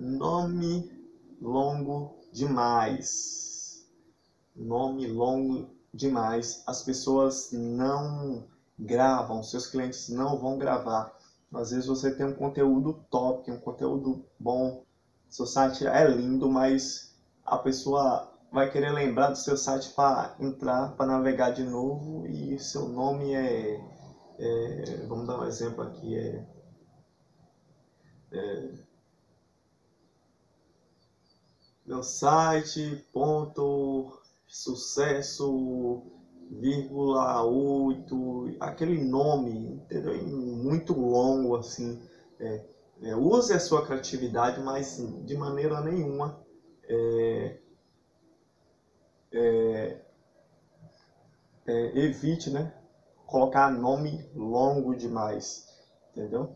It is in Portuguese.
Nome longo demais. Nome longo demais. As pessoas não gravam, seus clientes não vão gravar. Às vezes você tem um conteúdo top, um conteúdo bom, seu site é lindo, mas a pessoa vai querer lembrar do seu site para entrar, para navegar de novo e seu nome é, é, vamos dar um exemplo aqui, é, é meu site, ponto, sucesso, vírgula 8, aquele nome, entendeu? Muito longo assim. É, é, use a sua criatividade, mas de maneira nenhuma é, é, é evite, né? Colocar nome longo demais, entendeu?